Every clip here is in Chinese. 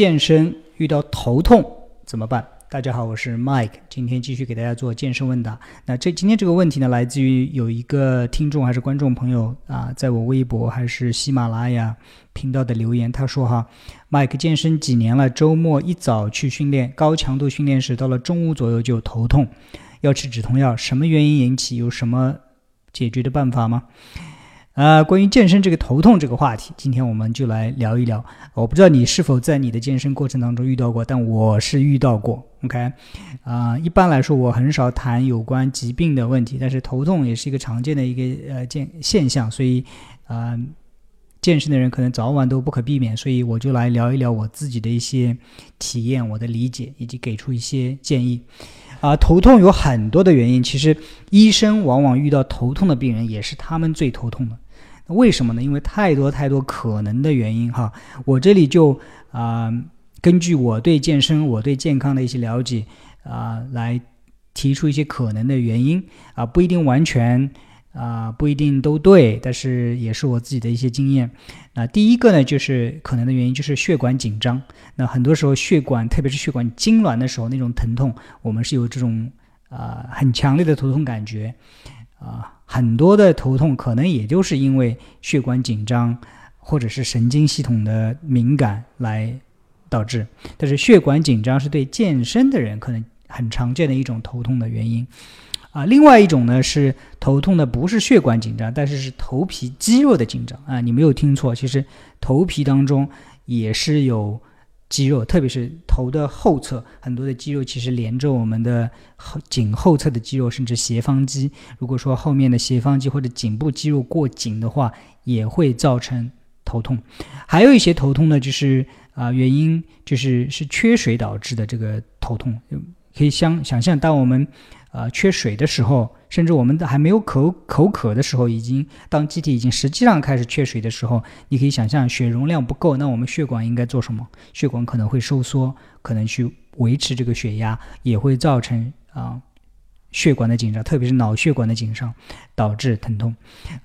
健身遇到头痛怎么办？大家好，我是 Mike，今天继续给大家做健身问答。那这今天这个问题呢，来自于有一个听众还是观众朋友啊，在我微博还是喜马拉雅频道的留言，他说哈，Mike 健身几年了，周末一早去训练，高强度训练时，到了中午左右就头痛，要吃止痛药，什么原因引起？有什么解决的办法吗？啊，关于健身这个头痛这个话题，今天我们就来聊一聊。我不知道你是否在你的健身过程当中遇到过，但我是遇到过。OK，啊，一般来说我很少谈有关疾病的问题，但是头痛也是一个常见的一个呃健现象，所以啊，健身的人可能早晚都不可避免。所以我就来聊一聊我自己的一些体验、我的理解，以及给出一些建议。啊，头痛有很多的原因。其实，医生往往遇到头痛的病人，也是他们最头痛的。为什么呢？因为太多太多可能的原因哈。我这里就啊，根据我对健身、我对健康的一些了解啊，来提出一些可能的原因啊，不一定完全。啊，不一定都对，但是也是我自己的一些经验。那第一个呢，就是可能的原因就是血管紧张。那很多时候血管，特别是血管痉挛的时候，那种疼痛，我们是有这种啊很强烈的头痛感觉。啊，很多的头痛可能也就是因为血管紧张或者是神经系统的敏感来导致。但是血管紧张是对健身的人可能很常见的一种头痛的原因。啊，另外一种呢是头痛的不是血管紧张，但是是头皮肌肉的紧张啊，你没有听错，其实头皮当中也是有肌肉，特别是头的后侧很多的肌肉其实连着我们的后颈后侧的肌肉，甚至斜方肌。如果说后面的斜方肌或者颈部肌肉过紧的话，也会造成头痛。还有一些头痛呢，就是啊原因就是是缺水导致的这个头痛，可以想想象当我们。呃，缺水的时候，甚至我们还没有口口渴的时候，已经当机体已经实际上开始缺水的时候，你可以想象血容量不够，那我们血管应该做什么？血管可能会收缩，可能去维持这个血压，也会造成啊血管的紧张，特别是脑血管的紧张，导致疼痛。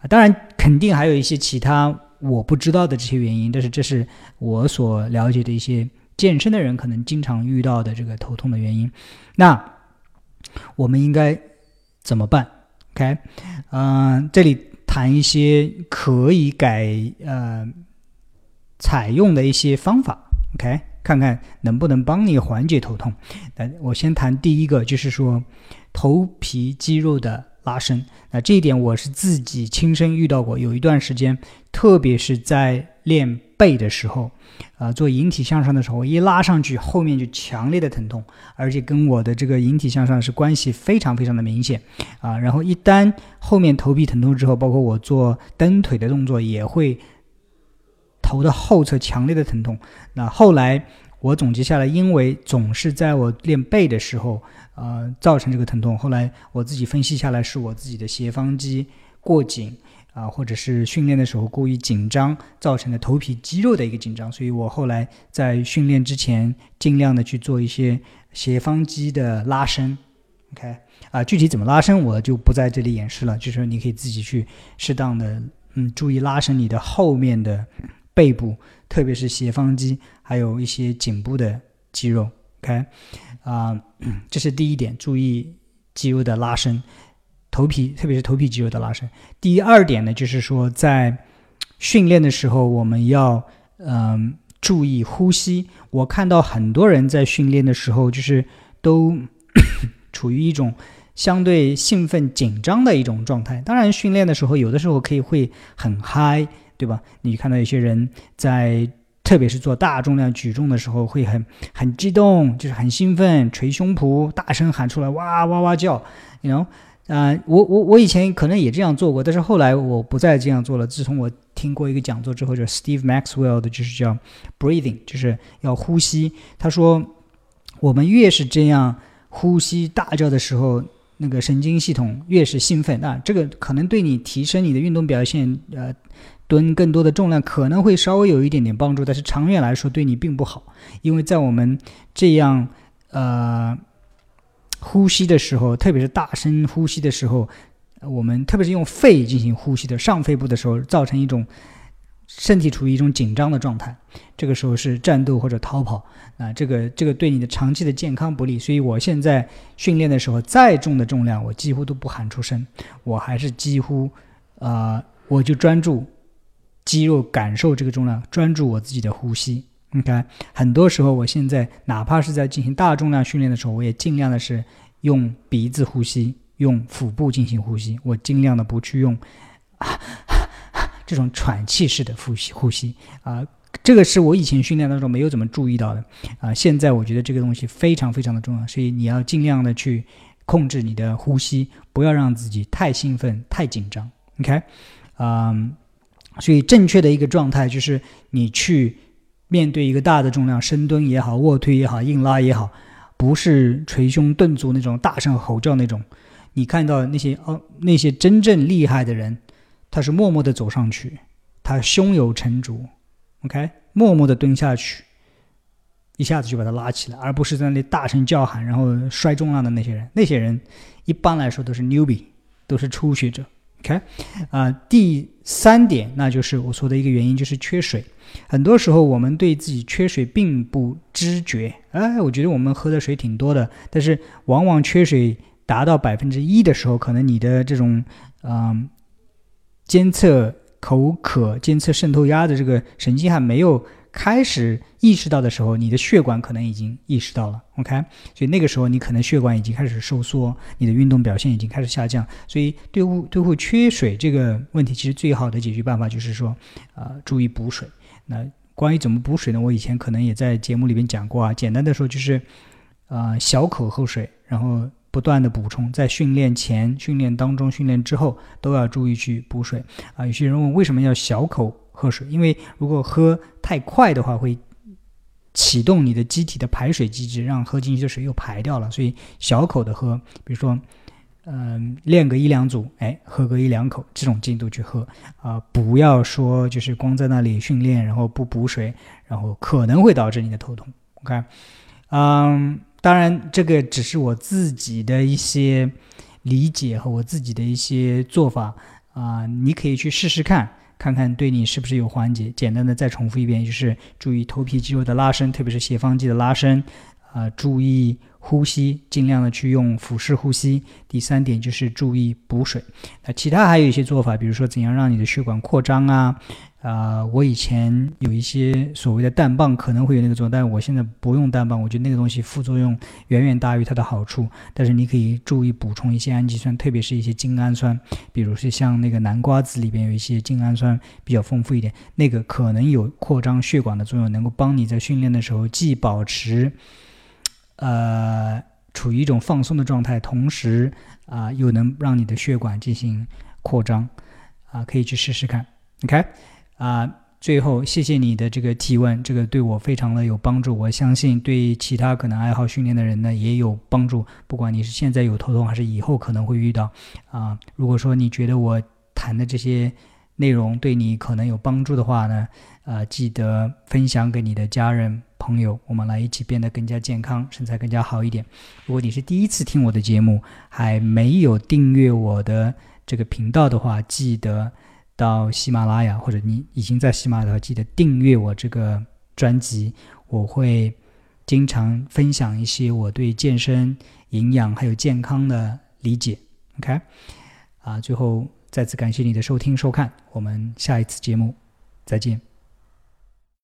当然，肯定还有一些其他我不知道的这些原因，但是这是我所了解的一些健身的人可能经常遇到的这个头痛的原因。那。我们应该怎么办？OK，嗯，这里谈一些可以改呃采用的一些方法，OK，看看能不能帮你缓解头痛。来，我先谈第一个，就是说头皮肌肉的拉伸。那这一点我是自己亲身遇到过，有一段时间，特别是在练背的时候。啊，做引体向上的时候，一拉上去，后面就强烈的疼痛，而且跟我的这个引体向上是关系非常非常的明显啊。然后一旦后面头皮疼痛之后，包括我做蹬腿的动作也会头的后侧强烈的疼痛。那后来我总结下来，因为总是在我练背的时候，呃，造成这个疼痛。后来我自己分析下来，是我自己的斜方肌过紧。啊，或者是训练的时候过于紧张造成的头皮肌肉的一个紧张，所以我后来在训练之前尽量的去做一些斜方肌的拉伸。OK，啊，具体怎么拉伸我就不在这里演示了，就是你可以自己去适当的嗯注意拉伸你的后面的背部，特别是斜方肌，还有一些颈部的肌肉。OK，啊，这是第一点，注意肌肉的拉伸。头皮，特别是头皮肌肉的拉伸。第二点呢，就是说在训练的时候，我们要嗯注意呼吸。我看到很多人在训练的时候，就是都 处于一种相对兴奋、紧张的一种状态。当然，训练的时候有的时候可以会很嗨，对吧？你看到有些人在，特别是做大重量举重的时候，会很很激动，就是很兴奋，捶胸脯，大声喊出来，哇哇哇叫，you know。啊，我我我以前可能也这样做过，但是后来我不再这样做了。自从我听过一个讲座之后，就是 Steve Maxwell 的，就是叫 breathing，就是要呼吸。他说，我们越是这样呼吸大叫的时候，那个神经系统越是兴奋啊，这个可能对你提升你的运动表现，呃，蹲更多的重量可能会稍微有一点点帮助，但是长远来说对你并不好，因为在我们这样呃。呼吸的时候，特别是大声呼吸的时候，我们特别是用肺进行呼吸的上肺部的时候，造成一种身体处于一种紧张的状态，这个时候是战斗或者逃跑，啊，这个这个对你的长期的健康不利。所以我现在训练的时候，再重的重量我几乎都不喊出声，我还是几乎，啊，我就专注肌肉感受这个重量，专注我自己的呼吸。你看，很多时候我现在哪怕是在进行大重量训练的时候，我也尽量的是用鼻子呼吸，用腹部进行呼吸，我尽量的不去用。这种喘气式的呼吸，呼吸啊，这个是我以前训练当中没有怎么注意到的啊。现在我觉得这个东西非常非常的重要，所以你要尽量的去控制你的呼吸，不要让自己太兴奋、太紧张。OK，嗯，所以正确的一个状态就是你去面对一个大的重量，深蹲也好，卧推也好，硬拉也好，不是捶胸顿足那种大声吼叫那种。你看到那些哦，那些真正厉害的人。他是默默地走上去，他胸有成竹，OK，默默地蹲下去，一下子就把他拉起来，而不是在那里大声叫喊，然后摔重量的那些人。那些人一般来说都是 newbie，都是初学者，OK。啊，第三点，那就是我说的一个原因，就是缺水。很多时候我们对自己缺水并不知觉，哎，我觉得我们喝的水挺多的，但是往往缺水达到百分之一的时候，可能你的这种，嗯。监测口渴、监测渗透压的这个神经还没有开始意识到的时候，你的血管可能已经意识到了。OK，所以那个时候你可能血管已经开始收缩，你的运动表现已经开始下降。所以对付对付缺水这个问题，其实最好的解决办法就是说，啊，注意补水。那关于怎么补水呢？我以前可能也在节目里边讲过啊。简单的说就是，啊，小口喝水，然后。不断的补充，在训练前、训练当中、训练之后都要注意去补水啊。有些人问为什么要小口喝水？因为如果喝太快的话，会启动你的机体的排水机制，让喝进去的水又排掉了。所以小口的喝，比如说，嗯，练个一两组，哎，喝个一两口，这种进度去喝啊。不要说就是光在那里训练，然后不补水，然后可能会导致你的头痛。OK，嗯。当然，这个只是我自己的一些理解和我自己的一些做法啊，你可以去试试看，看看对你是不是有缓解。简单的再重复一遍，就是注意头皮肌肉的拉伸，特别是斜方肌的拉伸啊，注意呼吸，尽量的去用腹式呼吸。第三点就是注意补水。那其他还有一些做法，比如说怎样让你的血管扩张啊。啊，我以前有一些所谓的氮棒可能会有那个作用，但是我现在不用氮棒，我觉得那个东西副作用远远大于它的好处。但是你可以注意补充一些氨基酸，特别是一些精氨酸，比如是像那个南瓜子里边有一些精氨酸比较丰富一点，那个可能有扩张血管的作用，能够帮你在训练的时候既保持呃处于一种放松的状态，同时啊又能让你的血管进行扩张啊，可以去试试看，OK。啊，最后谢谢你的这个提问，这个对我非常的有帮助。我相信对其他可能爱好训练的人呢也有帮助。不管你是现在有头痛，还是以后可能会遇到，啊，如果说你觉得我谈的这些内容对你可能有帮助的话呢，啊，记得分享给你的家人朋友，我们来一起变得更加健康，身材更加好一点。如果你是第一次听我的节目，还没有订阅我的这个频道的话，记得。到喜马拉雅，或者你已经在喜马拉雅，记得订阅我这个专辑。我会经常分享一些我对健身、营养还有健康的理解。OK，啊，最后再次感谢你的收听收看，我们下一次节目再见。